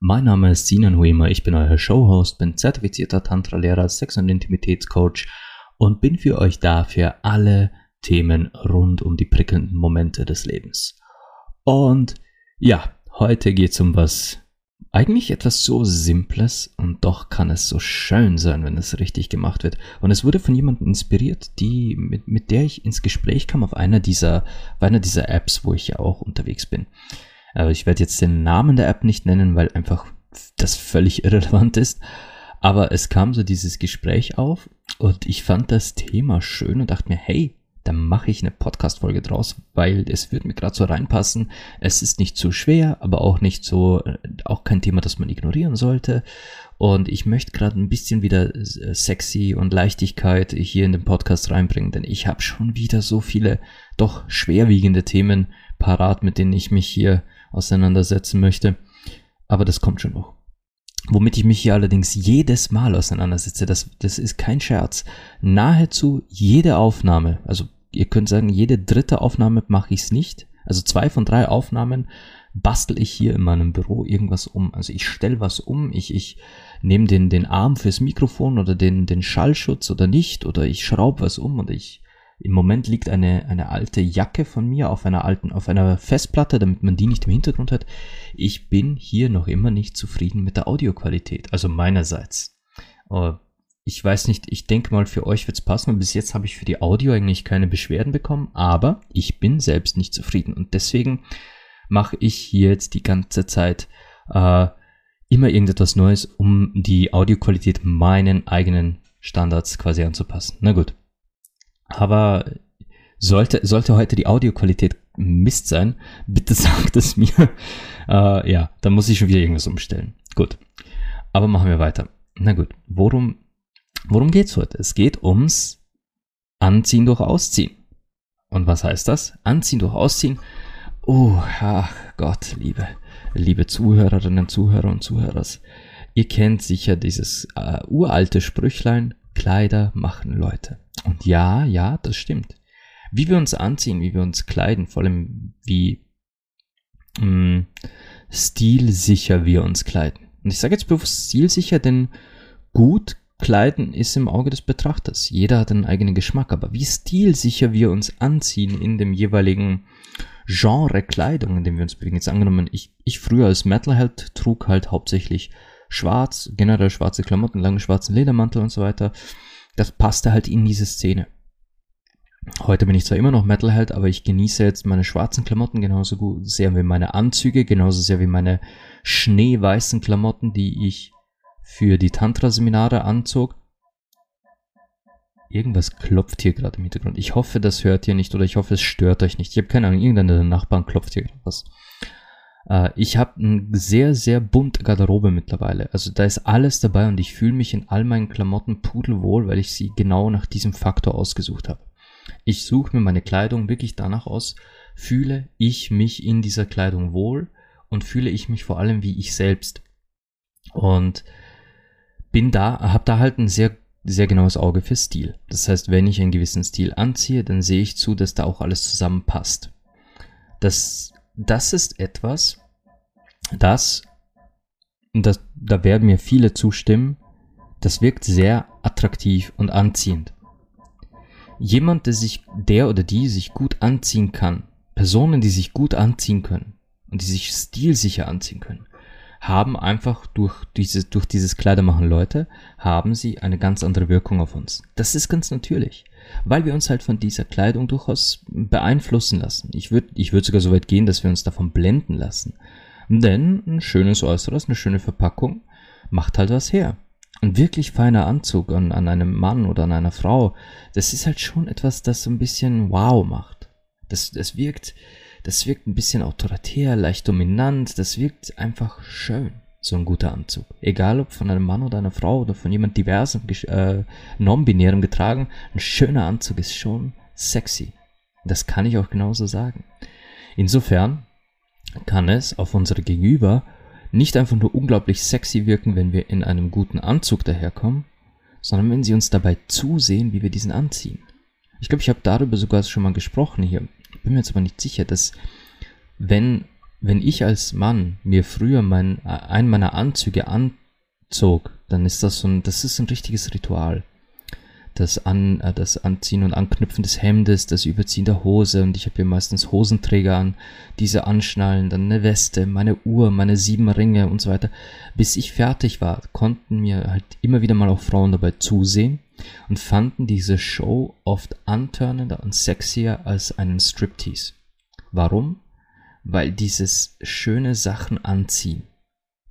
Mein Name ist Sinan Huema, ich bin euer Showhost, bin zertifizierter Tantra-Lehrer, Sex- und Intimitätscoach und bin für euch da für alle Themen rund um die prickelnden Momente des Lebens. Und ja, heute geht es um was eigentlich etwas so Simples und doch kann es so schön sein, wenn es richtig gemacht wird. Und es wurde von jemandem inspiriert, die, mit, mit der ich ins Gespräch kam auf einer dieser, auf einer dieser Apps, wo ich ja auch unterwegs bin. Aber ich werde jetzt den Namen der App nicht nennen, weil einfach das völlig irrelevant ist. Aber es kam so dieses Gespräch auf und ich fand das Thema schön und dachte mir, hey, dann mache ich eine Podcast-Folge draus, weil es wird mir gerade so reinpassen. Es ist nicht zu schwer, aber auch nicht so, äh, auch kein Thema, das man ignorieren sollte. Und ich möchte gerade ein bisschen wieder äh, sexy und Leichtigkeit hier in den Podcast reinbringen, denn ich habe schon wieder so viele doch schwerwiegende Themen parat, mit denen ich mich hier auseinandersetzen möchte. Aber das kommt schon noch. Womit ich mich hier allerdings jedes Mal auseinandersetze, das, das ist kein Scherz. Nahezu jede Aufnahme, also ihr könnt sagen, jede dritte Aufnahme mache ich es nicht. Also zwei von drei Aufnahmen bastel ich hier in meinem Büro irgendwas um. Also ich stelle was um, ich, ich nehme den, den Arm fürs Mikrofon oder den, den Schallschutz oder nicht, oder ich schraube was um und ich im Moment liegt eine, eine alte Jacke von mir auf einer alten, auf einer Festplatte, damit man die nicht im Hintergrund hat. Ich bin hier noch immer nicht zufrieden mit der Audioqualität, also meinerseits. Aber ich weiß nicht, ich denke mal, für euch wird es passen. Bis jetzt habe ich für die Audio eigentlich keine Beschwerden bekommen, aber ich bin selbst nicht zufrieden. Und deswegen mache ich hier jetzt die ganze Zeit äh, immer irgendetwas Neues, um die Audioqualität meinen eigenen Standards quasi anzupassen. Na gut. Aber sollte, sollte heute die Audioqualität Mist sein, bitte sagt es mir. äh, ja, dann muss ich schon wieder irgendwas umstellen. Gut. Aber machen wir weiter. Na gut, worum Worum geht's heute? Es geht ums Anziehen durch Ausziehen. Und was heißt das? Anziehen durch Ausziehen. Oh, ach Gott, liebe, liebe Zuhörerinnen, Zuhörer und Zuhörers. Ihr kennt sicher dieses äh, uralte Sprüchlein, Kleider machen Leute. Und ja, ja, das stimmt. Wie wir uns anziehen, wie wir uns kleiden, vor allem wie mh, mm, stilsicher wir uns kleiden. Und ich sage jetzt bewusst stilsicher, denn gut Kleiden ist im Auge des Betrachters. Jeder hat einen eigenen Geschmack, aber wie stilsicher wir uns anziehen in dem jeweiligen Genre Kleidung, in dem wir uns bewegen. Jetzt angenommen, ich, ich früher als Metalhead trug halt hauptsächlich schwarz, generell schwarze Klamotten, lange schwarzen Ledermantel und so weiter. Das passte halt in diese Szene. Heute bin ich zwar immer noch Metalhead, aber ich genieße jetzt meine schwarzen Klamotten genauso gut sehr wie meine Anzüge, genauso sehr wie meine schneeweißen Klamotten, die ich für die Tantra-Seminare anzog. Irgendwas klopft hier gerade im Hintergrund. Ich hoffe, das hört ihr nicht oder ich hoffe, es stört euch nicht. Ich habe keine Ahnung, irgendeiner der Nachbarn klopft hier was. Äh, ich habe eine sehr, sehr bunte Garderobe mittlerweile. Also da ist alles dabei und ich fühle mich in all meinen Klamotten pudelwohl, weil ich sie genau nach diesem Faktor ausgesucht habe. Ich suche mir meine Kleidung wirklich danach aus, fühle ich mich in dieser Kleidung wohl und fühle ich mich vor allem wie ich selbst. Und bin da, habe da halt ein sehr, sehr genaues Auge für Stil. Das heißt, wenn ich einen gewissen Stil anziehe, dann sehe ich zu, dass da auch alles zusammenpasst. Das, das ist etwas, das, das, da werden mir viele zustimmen, das wirkt sehr attraktiv und anziehend. Jemand, der sich, der oder die sich gut anziehen kann, Personen, die sich gut anziehen können und die sich stilsicher anziehen können, haben einfach durch, diese, durch dieses Kleidermachen Leute, haben sie eine ganz andere Wirkung auf uns. Das ist ganz natürlich, weil wir uns halt von dieser Kleidung durchaus beeinflussen lassen. Ich würde ich würd sogar so weit gehen, dass wir uns davon blenden lassen. Denn ein schönes Äußeres, eine schöne Verpackung macht halt was her. Ein wirklich feiner Anzug an, an einem Mann oder an einer Frau, das ist halt schon etwas, das so ein bisschen wow macht. Das, das wirkt, das wirkt ein bisschen autoritär, leicht dominant, das wirkt einfach schön. So ein guter Anzug. Egal ob von einem Mann oder einer Frau oder von jemand diversem, äh, non-binärem getragen, ein schöner Anzug ist schon sexy. Das kann ich auch genauso sagen. Insofern kann es auf unsere Gegenüber nicht einfach nur unglaublich sexy wirken, wenn wir in einem guten Anzug daherkommen, sondern wenn sie uns dabei zusehen, wie wir diesen anziehen. Ich glaube, ich habe darüber sogar schon mal gesprochen hier. Bin mir jetzt aber nicht sicher, dass wenn wenn ich als Mann mir früher mein, einen meiner Anzüge anzog, dann ist das so ein, das ist ein richtiges Ritual. Das, An, äh, das Anziehen und Anknüpfen des Hemdes, das Überziehen der Hose und ich habe hier meistens Hosenträger an, diese anschnallen, dann eine Weste, meine Uhr, meine sieben Ringe und so weiter. Bis ich fertig war, konnten mir halt immer wieder mal auch Frauen dabei zusehen und fanden diese Show oft antörnender und sexier als einen Striptease. Warum? Weil dieses schöne Sachen anziehen,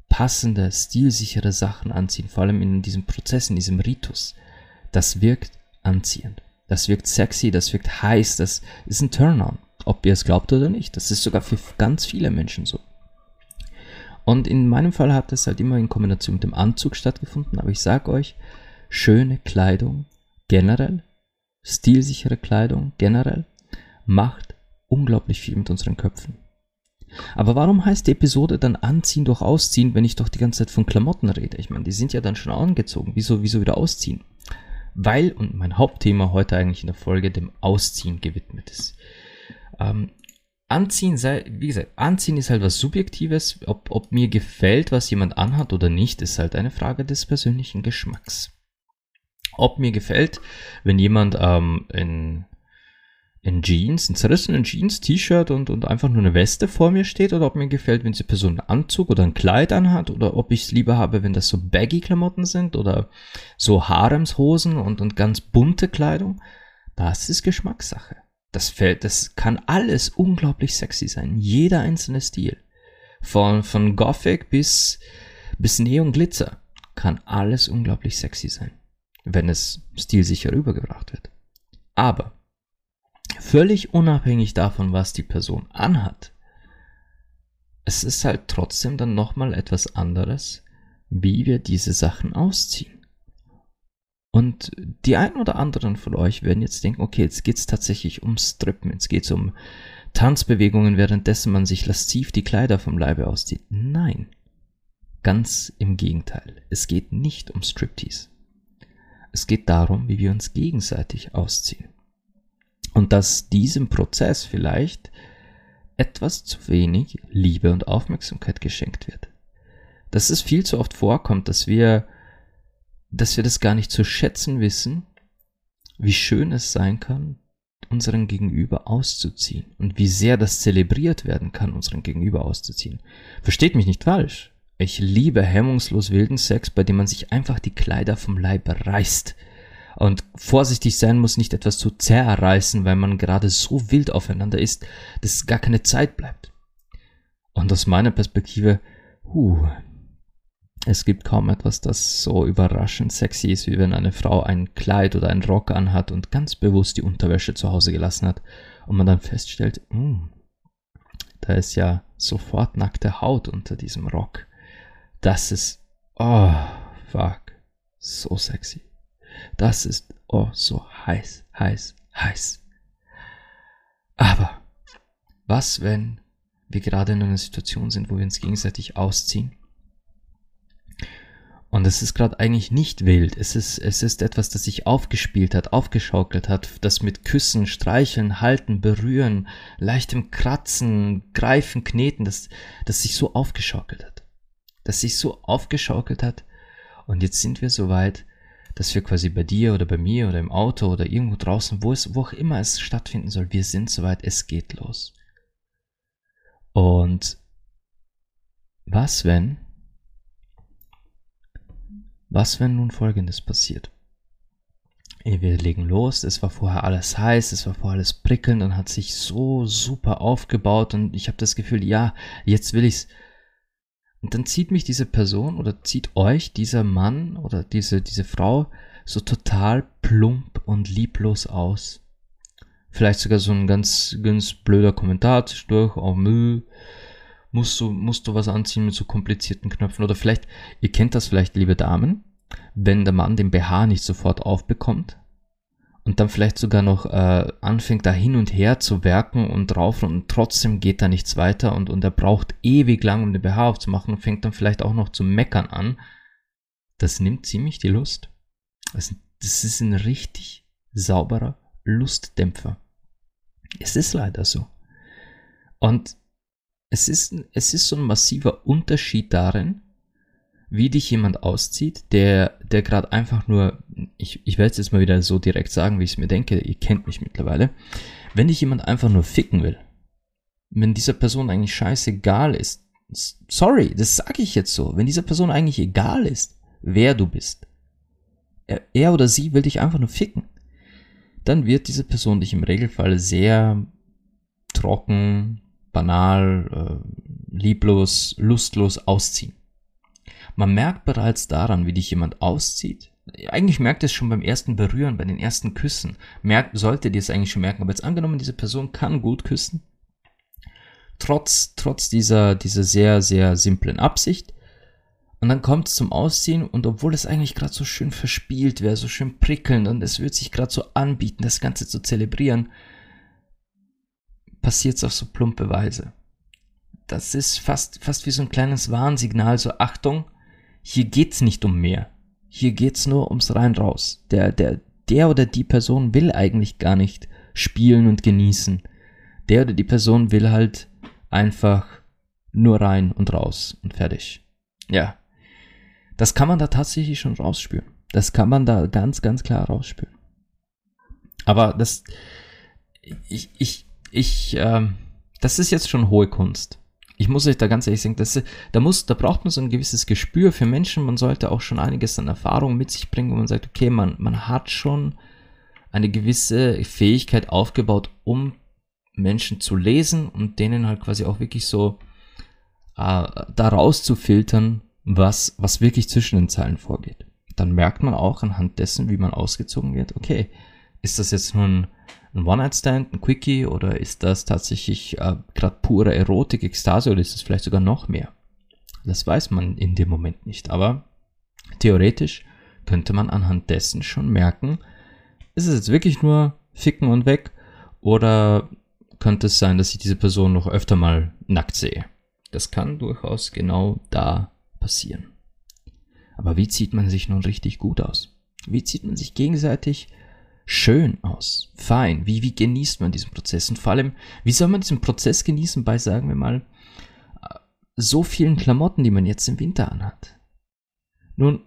passende, stilsichere Sachen anziehen, vor allem in diesem Prozess, in diesem Ritus, das wirkt anziehend. Das wirkt sexy, das wirkt heiß, das ist ein Turn-on. Ob ihr es glaubt oder nicht. Das ist sogar für ganz viele Menschen so. Und in meinem Fall hat es halt immer in Kombination mit dem Anzug stattgefunden, aber ich sag euch, schöne Kleidung generell, stilsichere Kleidung generell, macht unglaublich viel mit unseren Köpfen. Aber warum heißt die Episode dann Anziehen durch Ausziehen, wenn ich doch die ganze Zeit von Klamotten rede? Ich meine, die sind ja dann schon angezogen. Wieso, wieso wieder ausziehen? Weil, und mein Hauptthema heute eigentlich in der Folge dem Ausziehen gewidmet ist. Ähm, Anziehen sei, wie gesagt, Anziehen ist halt was Subjektives. Ob, ob mir gefällt, was jemand anhat oder nicht, ist halt eine Frage des persönlichen Geschmacks. Ob mir gefällt, wenn jemand ähm, in in Jeans, in zerrissenen Jeans, T-Shirt und, und einfach nur eine Weste vor mir steht oder ob mir gefällt, wenn diese Person einen Anzug oder ein Kleid anhat oder ob ich es lieber habe, wenn das so baggy Klamotten sind oder so Haremshosen und, und ganz bunte Kleidung. Das ist Geschmackssache. Das fällt, das kann alles unglaublich sexy sein. Jeder einzelne Stil. Von, von Gothic bis, bis Neon Glitzer kann alles unglaublich sexy sein. Wenn es stilsicher rübergebracht wird. Aber Völlig unabhängig davon, was die Person anhat. Es ist halt trotzdem dann nochmal etwas anderes, wie wir diese Sachen ausziehen. Und die einen oder anderen von euch werden jetzt denken, okay, jetzt geht's tatsächlich um Strippen, jetzt geht's um Tanzbewegungen, währenddessen man sich lasziv die Kleider vom Leibe auszieht. Nein. Ganz im Gegenteil. Es geht nicht um Striptease. Es geht darum, wie wir uns gegenseitig ausziehen. Und dass diesem Prozess vielleicht etwas zu wenig Liebe und Aufmerksamkeit geschenkt wird. Dass es viel zu oft vorkommt, dass wir, dass wir das gar nicht zu schätzen wissen, wie schön es sein kann, unseren Gegenüber auszuziehen und wie sehr das zelebriert werden kann, unseren Gegenüber auszuziehen. Versteht mich nicht falsch. Ich liebe hemmungslos wilden Sex, bei dem man sich einfach die Kleider vom Leib reißt und vorsichtig sein muss, nicht etwas zu zerreißen, weil man gerade so wild aufeinander ist, dass gar keine Zeit bleibt. Und aus meiner Perspektive, huh, es gibt kaum etwas, das so überraschend sexy ist, wie wenn eine Frau ein Kleid oder einen Rock anhat und ganz bewusst die Unterwäsche zu Hause gelassen hat und man dann feststellt, mm, da ist ja sofort nackte Haut unter diesem Rock. Das ist, oh, fuck, so sexy. Das ist oh so heiß, heiß, heiß. Aber was, wenn wir gerade in einer Situation sind, wo wir uns gegenseitig ausziehen? Und es ist gerade eigentlich nicht wild. Es ist, es ist etwas, das sich aufgespielt hat, aufgeschaukelt hat, das mit Küssen, Streicheln, Halten, Berühren, leichtem Kratzen, Greifen, Kneten, das, das sich so aufgeschaukelt hat. Das sich so aufgeschaukelt hat. Und jetzt sind wir so weit, dass wir quasi bei dir oder bei mir oder im Auto oder irgendwo draußen, wo es, wo auch immer es stattfinden soll, wir sind soweit, es geht los. Und was wenn, was wenn nun Folgendes passiert? Wir legen los, es war vorher alles heiß, es war vorher alles prickelnd und hat sich so super aufgebaut und ich habe das Gefühl, ja, jetzt will ich's und dann zieht mich diese Person oder zieht euch dieser Mann oder diese, diese Frau so total plump und lieblos aus. Vielleicht sogar so ein ganz, ganz blöder Kommentar zwischendurch, oh Müll, musst du, musst du was anziehen mit so komplizierten Knöpfen. Oder vielleicht, ihr kennt das vielleicht, liebe Damen, wenn der Mann den BH nicht sofort aufbekommt und dann vielleicht sogar noch äh, anfängt, da hin und her zu werken und drauf und trotzdem geht da nichts weiter und, und er braucht ewig lang, um den BH aufzumachen und fängt dann vielleicht auch noch zu meckern an. Das nimmt ziemlich die Lust. Das, das ist ein richtig sauberer Lustdämpfer. Es ist leider so. Und es ist, es ist so ein massiver Unterschied darin, wie dich jemand auszieht, der, der gerade einfach nur, ich, ich werde es jetzt mal wieder so direkt sagen, wie ich es mir denke, ihr kennt mich mittlerweile, wenn dich jemand einfach nur ficken will, wenn dieser Person eigentlich scheißegal ist, sorry, das sage ich jetzt so, wenn dieser Person eigentlich egal ist, wer du bist, er, er oder sie will dich einfach nur ficken, dann wird diese Person dich im Regelfall sehr trocken, banal, äh, lieblos, lustlos ausziehen. Man merkt bereits daran, wie dich jemand auszieht. Eigentlich merkt es schon beim ersten Berühren, bei den ersten Küssen. Merkt, sollte dir es eigentlich schon merken. Aber jetzt angenommen, diese Person kann gut küssen. Trotz, trotz dieser, dieser sehr, sehr simplen Absicht. Und dann kommt es zum Ausziehen und obwohl es eigentlich gerade so schön verspielt wäre, so schön prickelnd und es wird sich gerade so anbieten, das Ganze zu zelebrieren, passiert es auf so plumpe Weise. Das ist fast, fast wie so ein kleines Warnsignal, so Achtung, hier geht's nicht um mehr. Hier geht's nur ums rein raus. Der, der, der oder die Person will eigentlich gar nicht spielen und genießen. Der oder die Person will halt einfach nur rein und raus und fertig. Ja. Das kann man da tatsächlich schon rausspüren. Das kann man da ganz, ganz klar rausspüren. Aber das, ich, ich, ich, ähm, das ist jetzt schon hohe Kunst ich muss euch da ganz ehrlich sagen, das, da muss, da braucht man so ein gewisses Gespür für Menschen. Man sollte auch schon einiges an Erfahrung mit sich bringen, wo man sagt, okay, man, man hat schon eine gewisse Fähigkeit aufgebaut, um Menschen zu lesen und denen halt quasi auch wirklich so äh, da rauszufiltern, was, was wirklich zwischen den Zeilen vorgeht. Dann merkt man auch anhand dessen, wie man ausgezogen wird, okay, ist das jetzt nun ein One-Night-Stand, ein Quickie oder ist das tatsächlich äh, gerade pure Erotik, Ekstase oder ist es vielleicht sogar noch mehr? Das weiß man in dem Moment nicht, aber theoretisch könnte man anhand dessen schon merken, ist es jetzt wirklich nur ficken und weg oder könnte es sein, dass ich diese Person noch öfter mal nackt sehe? Das kann durchaus genau da passieren. Aber wie zieht man sich nun richtig gut aus? Wie zieht man sich gegenseitig schön aus, fein. Wie, wie genießt man diesen Prozess? Und vor allem, wie soll man diesen Prozess genießen bei, sagen wir mal, so vielen Klamotten, die man jetzt im Winter anhat? Nun,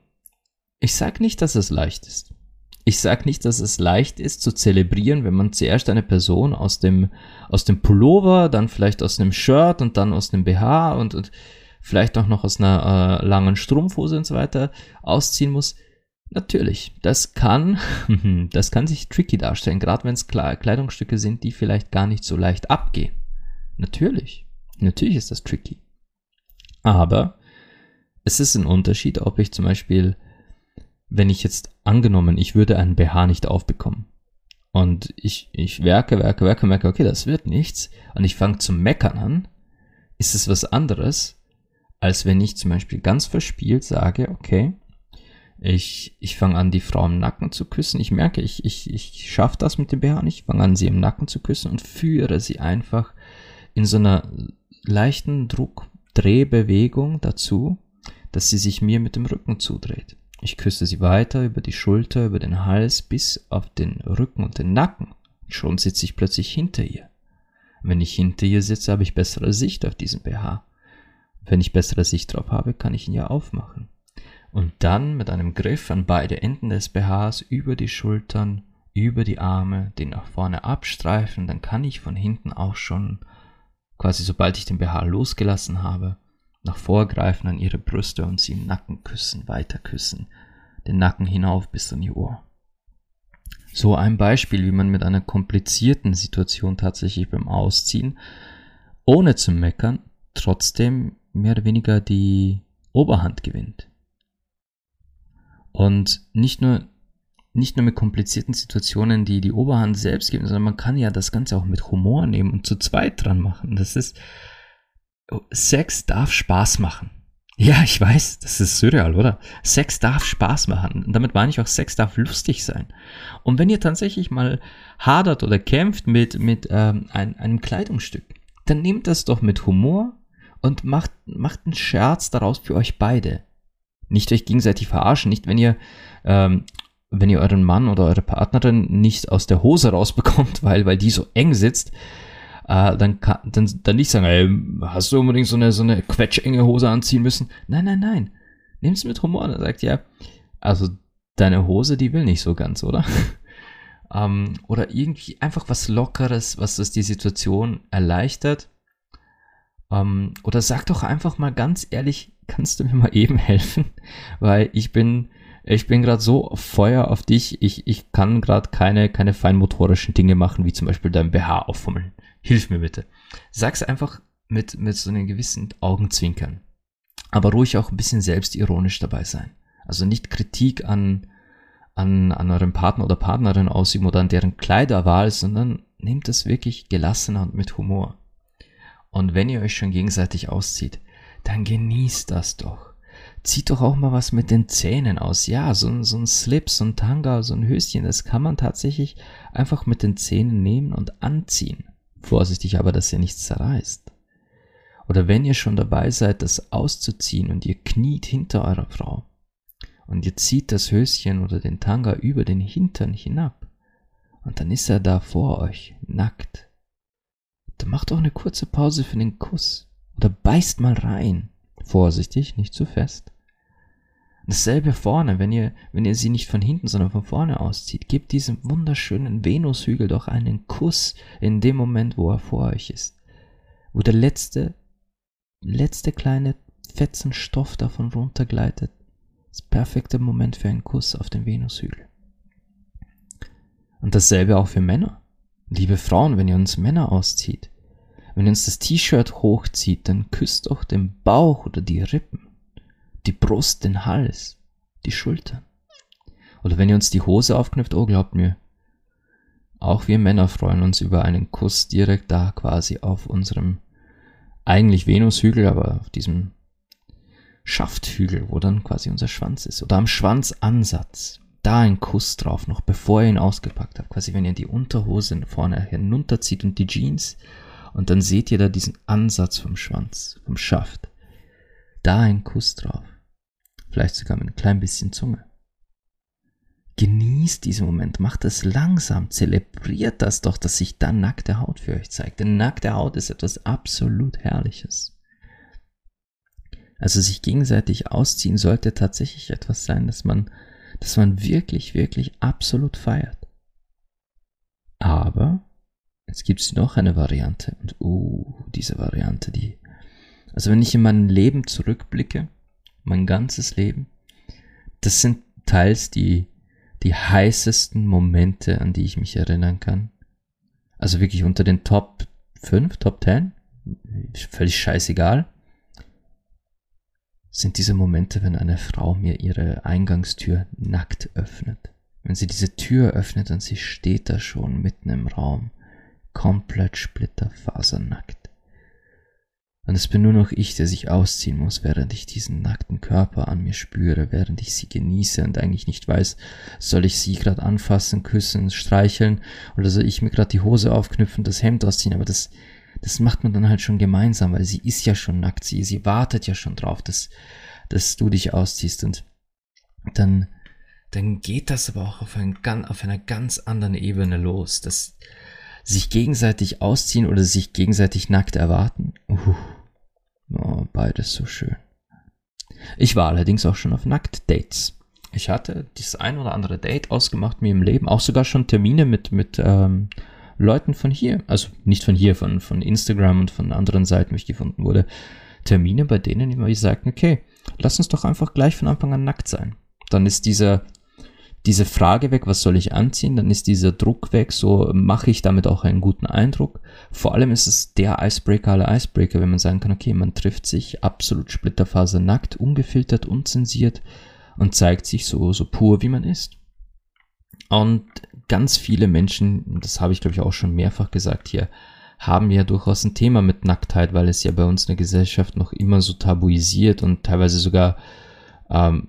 ich sag nicht, dass es leicht ist. Ich sag nicht, dass es leicht ist zu zelebrieren, wenn man zuerst eine Person aus dem, aus dem Pullover, dann vielleicht aus einem Shirt und dann aus einem BH und, und vielleicht auch noch aus einer äh, langen Strumpfhose und so weiter ausziehen muss. Natürlich, das kann, das kann sich tricky darstellen, gerade wenn es Kleidungsstücke sind, die vielleicht gar nicht so leicht abgehen. Natürlich, natürlich ist das tricky. Aber es ist ein Unterschied, ob ich zum Beispiel, wenn ich jetzt angenommen, ich würde einen BH nicht aufbekommen und ich, ich werke, werke, werke, merke, okay, das wird nichts und ich fange zu meckern an, ist es was anderes, als wenn ich zum Beispiel ganz verspielt sage, okay, ich, ich fange an, die Frau im Nacken zu küssen. Ich merke, ich, ich, ich schaffe das mit dem BH nicht. Ich fange an, sie im Nacken zu küssen und führe sie einfach in so einer leichten Druckdrehbewegung dazu, dass sie sich mir mit dem Rücken zudreht. Ich küsse sie weiter über die Schulter, über den Hals bis auf den Rücken und den Nacken. Schon sitze ich plötzlich hinter ihr. Wenn ich hinter ihr sitze, habe ich bessere Sicht auf diesen BH. Wenn ich bessere Sicht drauf habe, kann ich ihn ja aufmachen und dann mit einem Griff an beide Enden des BHs über die Schultern, über die Arme, den nach vorne abstreifen, dann kann ich von hinten auch schon, quasi sobald ich den BH losgelassen habe, nach vorgreifen an ihre Brüste und sie im Nacken küssen, weiter küssen, den Nacken hinauf bis an die Ohr. So ein Beispiel, wie man mit einer komplizierten Situation tatsächlich beim Ausziehen, ohne zu meckern, trotzdem mehr oder weniger die Oberhand gewinnt. Und nicht nur, nicht nur mit komplizierten Situationen, die die Oberhand selbst geben, sondern man kann ja das Ganze auch mit Humor nehmen und zu zweit dran machen. Das ist, Sex darf Spaß machen. Ja, ich weiß, das ist surreal, oder? Sex darf Spaß machen. Und damit meine ich auch, Sex darf lustig sein. Und wenn ihr tatsächlich mal hadert oder kämpft mit, mit ähm, ein, einem Kleidungsstück, dann nehmt das doch mit Humor und macht, macht einen Scherz daraus für euch beide. Nicht euch gegenseitig verarschen, nicht wenn ihr, ähm, wenn ihr euren Mann oder eure Partnerin nicht aus der Hose rausbekommt, weil, weil die so eng sitzt, äh, dann, kann, dann, dann nicht sagen, ey, hast du unbedingt so eine, so eine quetschenge Hose anziehen müssen? Nein, nein, nein. Es mit Humor. Dann sagt ja, also deine Hose, die will nicht so ganz, oder? ähm, oder irgendwie einfach was Lockeres, was das die Situation erleichtert. Ähm, oder sag doch einfach mal ganz ehrlich, kannst du mir mal eben helfen? Weil ich bin, ich bin gerade so Feuer auf dich, ich, ich kann gerade keine, keine feinmotorischen Dinge machen, wie zum Beispiel dein BH auffummeln. Hilf mir bitte. Sag's einfach mit, mit so einem gewissen Augenzwinkern. Aber ruhig auch ein bisschen selbstironisch dabei sein. Also nicht Kritik an, an, an eurem Partner oder Partnerin ausüben oder an deren Kleiderwahl, sondern nehmt es wirklich gelassener und mit Humor. Und wenn ihr euch schon gegenseitig auszieht, dann genießt das doch. Zieht doch auch mal was mit den Zähnen aus. Ja, so, so ein Slip, so ein Tanga, so ein Höschen, das kann man tatsächlich einfach mit den Zähnen nehmen und anziehen. Vorsichtig aber, dass ihr nichts zerreißt. Oder wenn ihr schon dabei seid, das auszuziehen und ihr kniet hinter eurer Frau und ihr zieht das Höschen oder den Tanga über den Hintern hinab und dann ist er da vor euch, nackt. Dann macht doch eine kurze Pause für den Kuss oder beißt mal rein. Vorsichtig, nicht zu fest. Dasselbe vorne, wenn ihr, wenn ihr sie nicht von hinten, sondern von vorne auszieht. Gebt diesem wunderschönen Venushügel doch einen Kuss in dem Moment, wo er vor euch ist. Wo der letzte, letzte kleine Fetzen Stoff davon runtergleitet. Das perfekte Moment für einen Kuss auf den Venushügel. Und dasselbe auch für Männer. Liebe Frauen, wenn ihr uns Männer auszieht, wenn ihr uns das T-Shirt hochzieht, dann küsst doch den Bauch oder die Rippen die Brust, den Hals, die Schultern. Oder wenn ihr uns die Hose aufknüpft, oh glaubt mir, auch wir Männer freuen uns über einen Kuss direkt da quasi auf unserem eigentlich Venushügel, aber auf diesem Schafthügel, wo dann quasi unser Schwanz ist. Oder am Schwanzansatz. Da ein Kuss drauf, noch bevor ihr ihn ausgepackt habt. Quasi wenn ihr die Unterhose vorne hinunterzieht und die Jeans. Und dann seht ihr da diesen Ansatz vom Schwanz, vom Schaft. Da ein Kuss drauf vielleicht sogar mit ein klein bisschen Zunge. Genießt diesen Moment, macht es langsam, zelebriert das doch, dass sich dann nackte Haut für euch zeigt. Denn nackte Haut ist etwas absolut Herrliches. Also sich gegenseitig ausziehen sollte tatsächlich etwas sein, dass man, dass man wirklich, wirklich absolut feiert. Aber es gibt noch eine Variante und uh, diese Variante, die, also wenn ich in mein Leben zurückblicke, mein ganzes Leben. Das sind teils die, die heißesten Momente, an die ich mich erinnern kann. Also wirklich unter den Top 5, Top 10, völlig scheißegal, sind diese Momente, wenn eine Frau mir ihre Eingangstür nackt öffnet. Wenn sie diese Tür öffnet und sie steht da schon mitten im Raum, komplett splitterfasernackt. Und es bin nur noch ich, der sich ausziehen muss, während ich diesen nackten Körper an mir spüre, während ich sie genieße und eigentlich nicht weiß, soll ich sie gerade anfassen, küssen, streicheln oder soll ich mir gerade die Hose aufknüpfen, das Hemd ausziehen, aber das, das macht man dann halt schon gemeinsam, weil sie ist ja schon nackt, sie, sie wartet ja schon drauf, dass, dass du dich ausziehst und dann, dann geht das aber auch auf, ein, auf einer ganz anderen Ebene los, dass sich gegenseitig ausziehen oder sich gegenseitig nackt erwarten. Uh. Oh, beides so schön. Ich war allerdings auch schon auf Nacktdates. Ich hatte das ein oder andere Date ausgemacht mir im Leben, auch sogar schon Termine mit, mit ähm, Leuten von hier, also nicht von hier, von, von Instagram und von anderen Seiten, wo ich gefunden wurde. Termine, bei denen immer sagten, okay, lass uns doch einfach gleich von Anfang an nackt sein. Dann ist dieser diese Frage weg, was soll ich anziehen, dann ist dieser Druck weg, so mache ich damit auch einen guten Eindruck. Vor allem ist es der Icebreaker aller Icebreaker, wenn man sagen kann, okay, man trifft sich absolut splitterfaser nackt, ungefiltert, unzensiert und zeigt sich so, so pur, wie man ist. Und ganz viele Menschen, das habe ich glaube ich auch schon mehrfach gesagt hier, haben ja durchaus ein Thema mit Nacktheit, weil es ja bei uns in der Gesellschaft noch immer so tabuisiert und teilweise sogar ähm,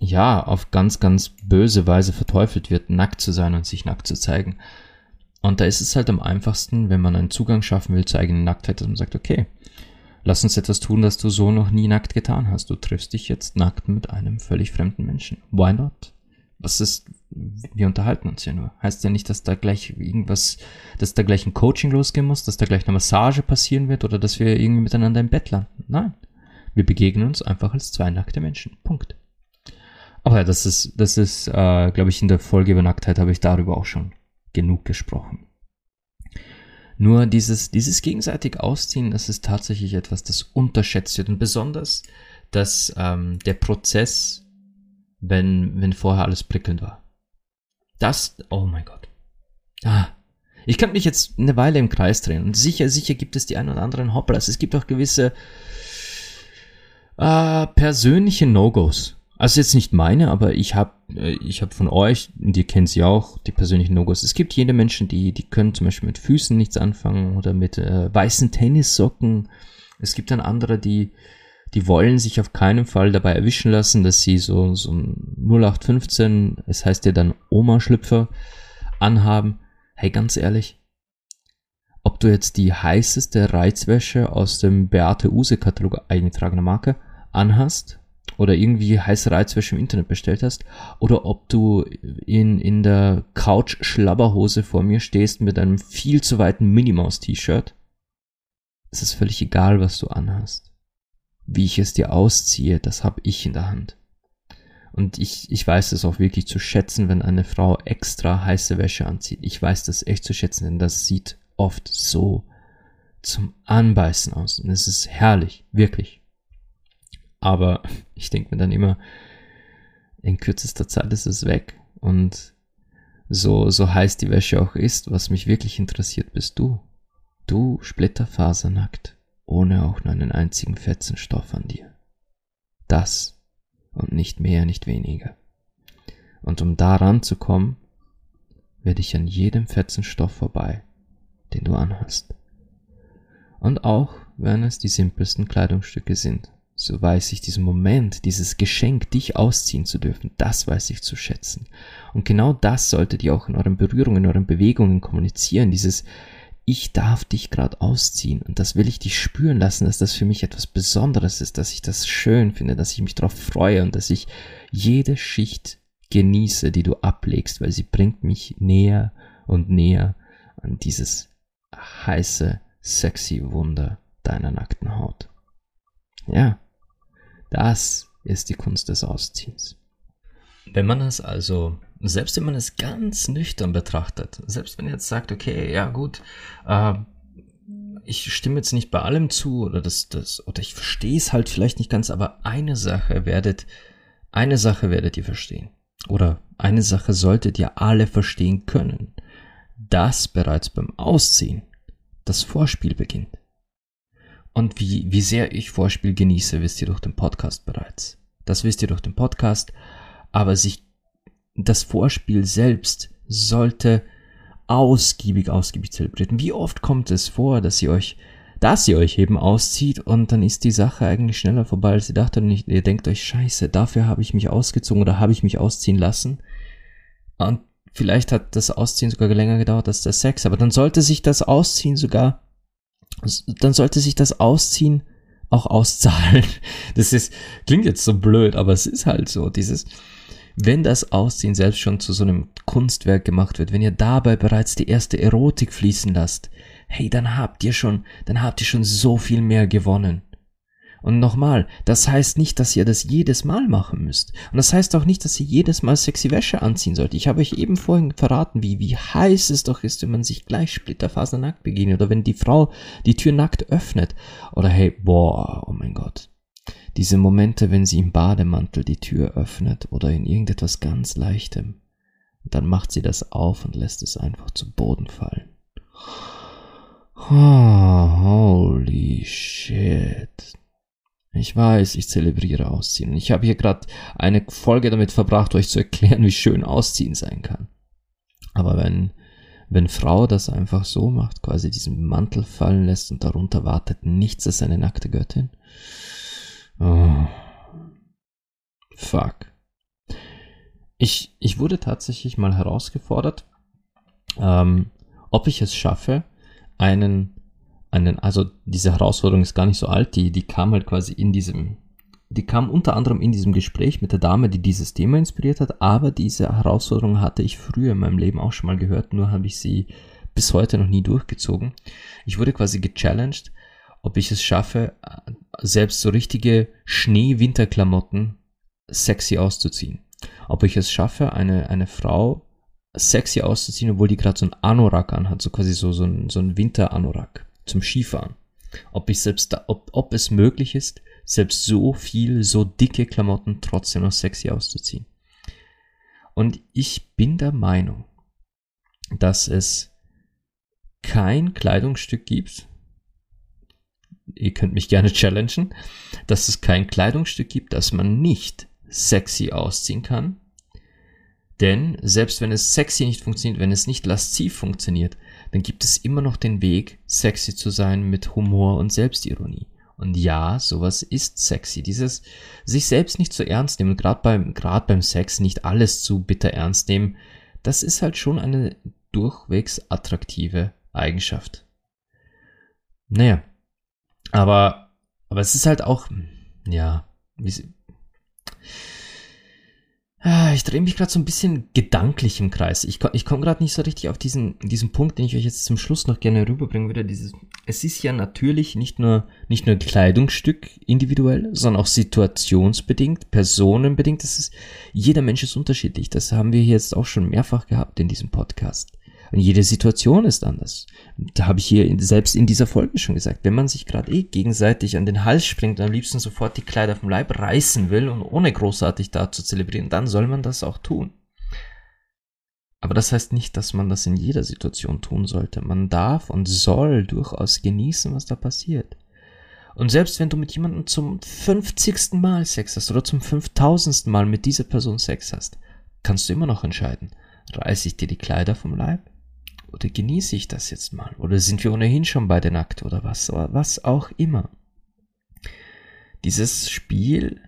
ja auf ganz, ganz böse Weise verteufelt wird, nackt zu sein und sich nackt zu zeigen. Und da ist es halt am einfachsten, wenn man einen Zugang schaffen will zur eigenen Nacktheit, dass man sagt, okay, lass uns etwas tun, das du so noch nie nackt getan hast. Du triffst dich jetzt nackt mit einem völlig fremden Menschen. Why not? Was ist, wir unterhalten uns ja nur. Heißt ja nicht, dass da gleich irgendwas, dass da gleich ein Coaching losgehen muss, dass da gleich eine Massage passieren wird oder dass wir irgendwie miteinander im Bett landen. Nein. Wir begegnen uns einfach als zwei nackte Menschen. Punkt. Aber ja, das ist, das ist, äh, glaube ich, in der Folge über Nacktheit habe ich darüber auch schon genug gesprochen. Nur dieses, dieses gegenseitig Ausziehen, das ist tatsächlich etwas, das unterschätzt wird. Und besonders, dass ähm, der Prozess, wenn, wenn vorher alles prickelnd war. Das, oh mein Gott. Ah, ich kann mich jetzt eine Weile im Kreis drehen. Und sicher, sicher gibt es die ein oder anderen Hopplas. Es gibt auch gewisse äh, persönliche No-Gos. Also jetzt nicht meine, aber ich habe äh, ich hab von euch, und ihr kennt sie auch, die persönlichen No-Gos. Es gibt jede Menschen, die, die können zum Beispiel mit Füßen nichts anfangen oder mit äh, weißen Tennissocken. Es gibt dann andere, die, die wollen sich auf keinen Fall dabei erwischen lassen, dass sie so, so 0815, es heißt ja dann Oma-Schlüpfer, anhaben. Hey, ganz ehrlich, ob du jetzt die heißeste Reizwäsche aus dem Beate Use Katalog eingetragener Marke anhast oder irgendwie heiße Reizwäsche im Internet bestellt hast oder ob du in, in der Couch-Schlabberhose vor mir stehst mit einem viel zu weiten Minimaus-T-Shirt. Es ist völlig egal, was du anhast. Wie ich es dir ausziehe, das habe ich in der Hand. Und ich, ich weiß es auch wirklich zu schätzen, wenn eine Frau extra heiße Wäsche anzieht. Ich weiß das echt zu schätzen, denn das sieht oft so zum Anbeißen aus. Und es ist herrlich, wirklich. Aber ich denke mir dann immer, in kürzester Zeit ist es weg. Und so, so heiß die Wäsche auch ist, was mich wirklich interessiert, bist du. Du splitterfasernackt, ohne auch nur einen einzigen Fetzenstoff an dir. Das und nicht mehr, nicht weniger. Und um daran zu kommen, werde ich an jedem Fetzenstoff vorbei, den du anhast. Und auch wenn es die simpelsten Kleidungsstücke sind, so weiß ich diesen Moment, dieses Geschenk, dich ausziehen zu dürfen, das weiß ich zu schätzen. Und genau das solltet ihr auch in euren Berührungen, in euren Bewegungen kommunizieren, dieses ich darf dich gerade ausziehen und das will ich dich spüren lassen, dass das für mich etwas Besonderes ist, dass ich das schön finde, dass ich mich darauf freue und dass ich jede Schicht genieße, die du ablegst, weil sie bringt mich näher und näher an dieses heiße, sexy Wunder deiner nackten Haut. Ja, das ist die Kunst des Ausziehens. Wenn man es also, selbst wenn man es ganz nüchtern betrachtet, selbst wenn ihr jetzt sagt, okay, ja gut, äh, ich stimme jetzt nicht bei allem zu oder das, das, oder ich verstehe es halt vielleicht nicht ganz, aber eine Sache werdet, eine Sache werdet ihr verstehen. Oder eine Sache solltet ihr alle verstehen können. Dass bereits beim Ausziehen das Vorspiel beginnt. Und wie, wie sehr ich Vorspiel genieße, wisst ihr durch den Podcast bereits. Das wisst ihr durch den Podcast. Aber sich das Vorspiel selbst sollte ausgiebig, ausgiebig zelebrieren. Wie oft kommt es vor, dass ihr euch, dass ihr euch eben auszieht und dann ist die Sache eigentlich schneller vorbei, als ihr dachtet und ihr denkt euch, scheiße, dafür habe ich mich ausgezogen oder habe ich mich ausziehen lassen. Und vielleicht hat das Ausziehen sogar länger gedauert als der Sex, aber dann sollte sich das Ausziehen sogar dann sollte sich das Ausziehen auch auszahlen. Das ist, klingt jetzt so blöd, aber es ist halt so. Dieses, wenn das Ausziehen selbst schon zu so einem Kunstwerk gemacht wird, wenn ihr dabei bereits die erste Erotik fließen lasst, hey, dann habt ihr schon, dann habt ihr schon so viel mehr gewonnen. Und nochmal, das heißt nicht, dass ihr das jedes Mal machen müsst. Und das heißt auch nicht, dass ihr jedes Mal sexy Wäsche anziehen sollt. Ich habe euch eben vorhin verraten, wie, wie heiß es doch ist, wenn man sich gleich splitterfasernackt begegnet oder wenn die Frau die Tür nackt öffnet. Oder hey, boah, oh mein Gott. Diese Momente, wenn sie im Bademantel die Tür öffnet oder in irgendetwas ganz Leichtem. Und dann macht sie das auf und lässt es einfach zu Boden fallen. Oh, holy shit. Ich weiß, ich zelebriere Ausziehen. Ich habe hier gerade eine Folge damit verbracht, euch zu erklären, wie schön Ausziehen sein kann. Aber wenn, wenn Frau das einfach so macht, quasi diesen Mantel fallen lässt und darunter wartet nichts als eine nackte Göttin. Oh. Fuck. Ich, ich wurde tatsächlich mal herausgefordert, ähm, ob ich es schaffe, einen, einen, also diese Herausforderung ist gar nicht so alt, die, die kam halt quasi in diesem, die kam unter anderem in diesem Gespräch mit der Dame, die dieses Thema inspiriert hat, aber diese Herausforderung hatte ich früher in meinem Leben auch schon mal gehört, nur habe ich sie bis heute noch nie durchgezogen. Ich wurde quasi gechallenged, ob ich es schaffe, selbst so richtige Schnee-Winterklamotten sexy auszuziehen ob ich es schaffe, eine, eine Frau sexy auszuziehen, obwohl die gerade so ein Anorak anhat, so quasi so, so ein, so ein Winter-Anorak zum Skifahren. Ob ich selbst da, ob, ob es möglich ist, selbst so viel, so dicke Klamotten trotzdem noch sexy auszuziehen. Und ich bin der Meinung, dass es kein Kleidungsstück gibt, ihr könnt mich gerne challengen, dass es kein Kleidungsstück gibt, das man nicht sexy ausziehen kann. Denn selbst wenn es sexy nicht funktioniert, wenn es nicht lasziv funktioniert, dann gibt es immer noch den Weg, sexy zu sein mit Humor und Selbstironie. Und ja, sowas ist sexy. Dieses sich selbst nicht zu so ernst nehmen, gerade beim, beim Sex nicht alles zu bitter ernst nehmen, das ist halt schon eine durchwegs attraktive Eigenschaft. Naja, aber, aber es ist halt auch, ja, wie, ich drehe mich gerade so ein bisschen gedanklich im Kreis. Ich, ich komme gerade nicht so richtig auf diesen, diesen Punkt, den ich euch jetzt zum Schluss noch gerne rüberbringen würde. Dieses, es ist ja natürlich nicht nur, nicht nur Kleidungsstück individuell, sondern auch situationsbedingt, personenbedingt. Das ist, jeder Mensch ist unterschiedlich. Das haben wir jetzt auch schon mehrfach gehabt in diesem Podcast. Und jede Situation ist anders. Da habe ich hier selbst in dieser Folge schon gesagt, wenn man sich gerade eh gegenseitig an den Hals springt und am liebsten sofort die Kleider vom Leib reißen will und ohne großartig da zu zelebrieren, dann soll man das auch tun. Aber das heißt nicht, dass man das in jeder Situation tun sollte. Man darf und soll durchaus genießen, was da passiert. Und selbst wenn du mit jemandem zum 50. Mal Sex hast oder zum 5000. Mal mit dieser Person Sex hast, kannst du immer noch entscheiden, reiße ich dir die Kleider vom Leib oder genieße ich das jetzt mal? Oder sind wir ohnehin schon beide nackt oder was? Was auch immer. Dieses Spiel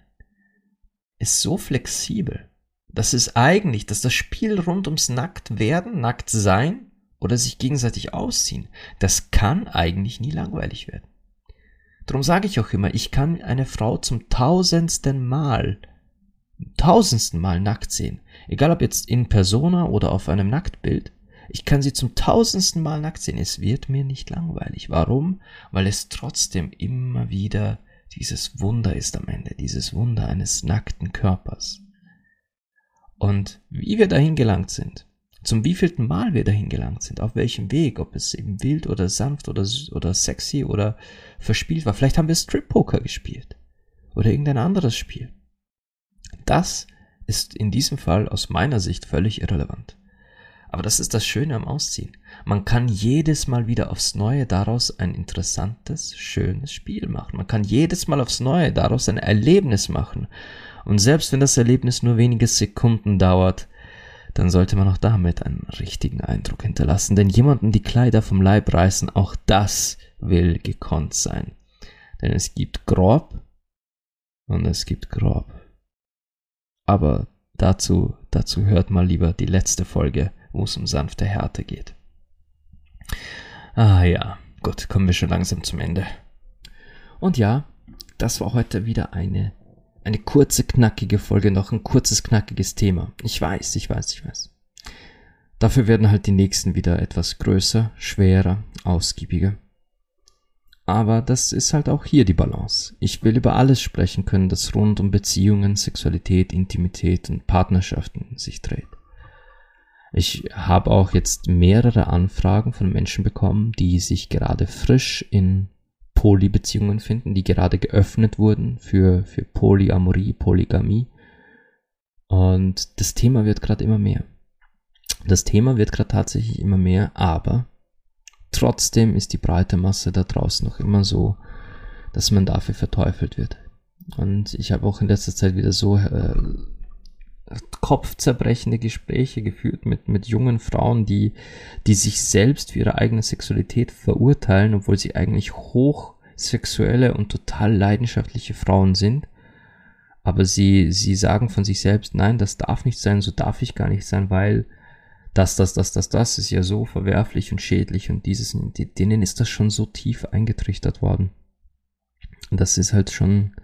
ist so flexibel. Das ist eigentlich, dass das Spiel rund ums Nackt werden, nackt sein oder sich gegenseitig ausziehen, das kann eigentlich nie langweilig werden. Darum sage ich auch immer, ich kann eine Frau zum tausendsten Mal, tausendsten Mal nackt sehen. Egal ob jetzt in Persona oder auf einem Nacktbild. Ich kann sie zum tausendsten Mal nackt sehen. Es wird mir nicht langweilig. Warum? Weil es trotzdem immer wieder dieses Wunder ist am Ende, dieses Wunder eines nackten Körpers. Und wie wir dahin gelangt sind, zum wievielten Mal wir dahin gelangt sind, auf welchem Weg, ob es eben wild oder sanft oder, oder sexy oder verspielt war. Vielleicht haben wir Strip-Poker gespielt oder irgendein anderes Spiel. Das ist in diesem Fall aus meiner Sicht völlig irrelevant. Aber das ist das Schöne am Ausziehen. Man kann jedes Mal wieder aufs Neue daraus ein interessantes, schönes Spiel machen. Man kann jedes Mal aufs Neue daraus ein Erlebnis machen. Und selbst wenn das Erlebnis nur wenige Sekunden dauert, dann sollte man auch damit einen richtigen Eindruck hinterlassen. Denn jemanden die Kleider vom Leib reißen, auch das will gekonnt sein. Denn es gibt grob und es gibt grob. Aber dazu, dazu hört mal lieber die letzte Folge wo es um sanfte Härte geht. Ah ja, gut, kommen wir schon langsam zum Ende. Und ja, das war heute wieder eine, eine kurze, knackige Folge, noch ein kurzes, knackiges Thema. Ich weiß, ich weiß, ich weiß. Dafür werden halt die nächsten wieder etwas größer, schwerer, ausgiebiger. Aber das ist halt auch hier die Balance. Ich will über alles sprechen können, das rund um Beziehungen, Sexualität, Intimität und Partnerschaften sich dreht. Ich habe auch jetzt mehrere Anfragen von Menschen bekommen, die sich gerade frisch in Polybeziehungen finden, die gerade geöffnet wurden für, für Polyamorie, Polygamie. Und das Thema wird gerade immer mehr. Das Thema wird gerade tatsächlich immer mehr, aber trotzdem ist die breite Masse da draußen noch immer so, dass man dafür verteufelt wird. Und ich habe auch in letzter Zeit wieder so äh, kopfzerbrechende Gespräche geführt mit, mit jungen Frauen, die, die sich selbst für ihre eigene Sexualität verurteilen, obwohl sie eigentlich hochsexuelle und total leidenschaftliche Frauen sind. Aber sie, sie sagen von sich selbst, nein, das darf nicht sein, so darf ich gar nicht sein, weil das, das, das, das, das ist ja so verwerflich und schädlich und dieses, denen ist das schon so tief eingetrichtert worden. Das ist halt schon,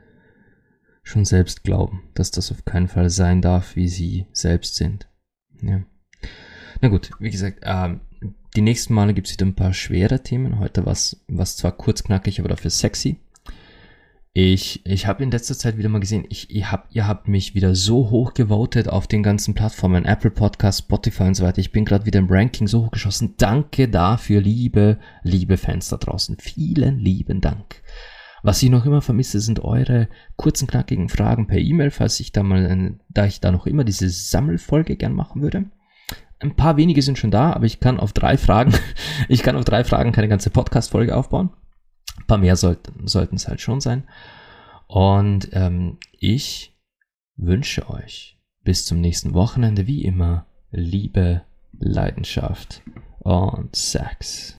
schon selbst glauben, dass das auf keinen Fall sein darf, wie sie selbst sind. Ja. Na gut, wie gesagt, ähm, die nächsten Male gibt es wieder ein paar schwere Themen. Heute was, was zwar kurz knackig, aber dafür sexy. Ich, ich habe in letzter Zeit wieder mal gesehen, ich, ihr, habt, ihr habt mich wieder so hoch gewotet auf den ganzen Plattformen, Apple Podcast, Spotify und so weiter. Ich bin gerade wieder im Ranking so hochgeschossen. Danke dafür, liebe, liebe Fans da draußen. Vielen lieben Dank. Was ich noch immer vermisse, sind eure kurzen, knackigen Fragen per E-Mail, falls ich da mal, da ich da noch immer diese Sammelfolge gern machen würde. Ein paar wenige sind schon da, aber ich kann auf drei Fragen, ich kann auf drei Fragen keine ganze Podcast-Folge aufbauen. Ein paar mehr sollten, sollten es halt schon sein. Und ähm, ich wünsche euch bis zum nächsten Wochenende wie immer Liebe, Leidenschaft und Sex.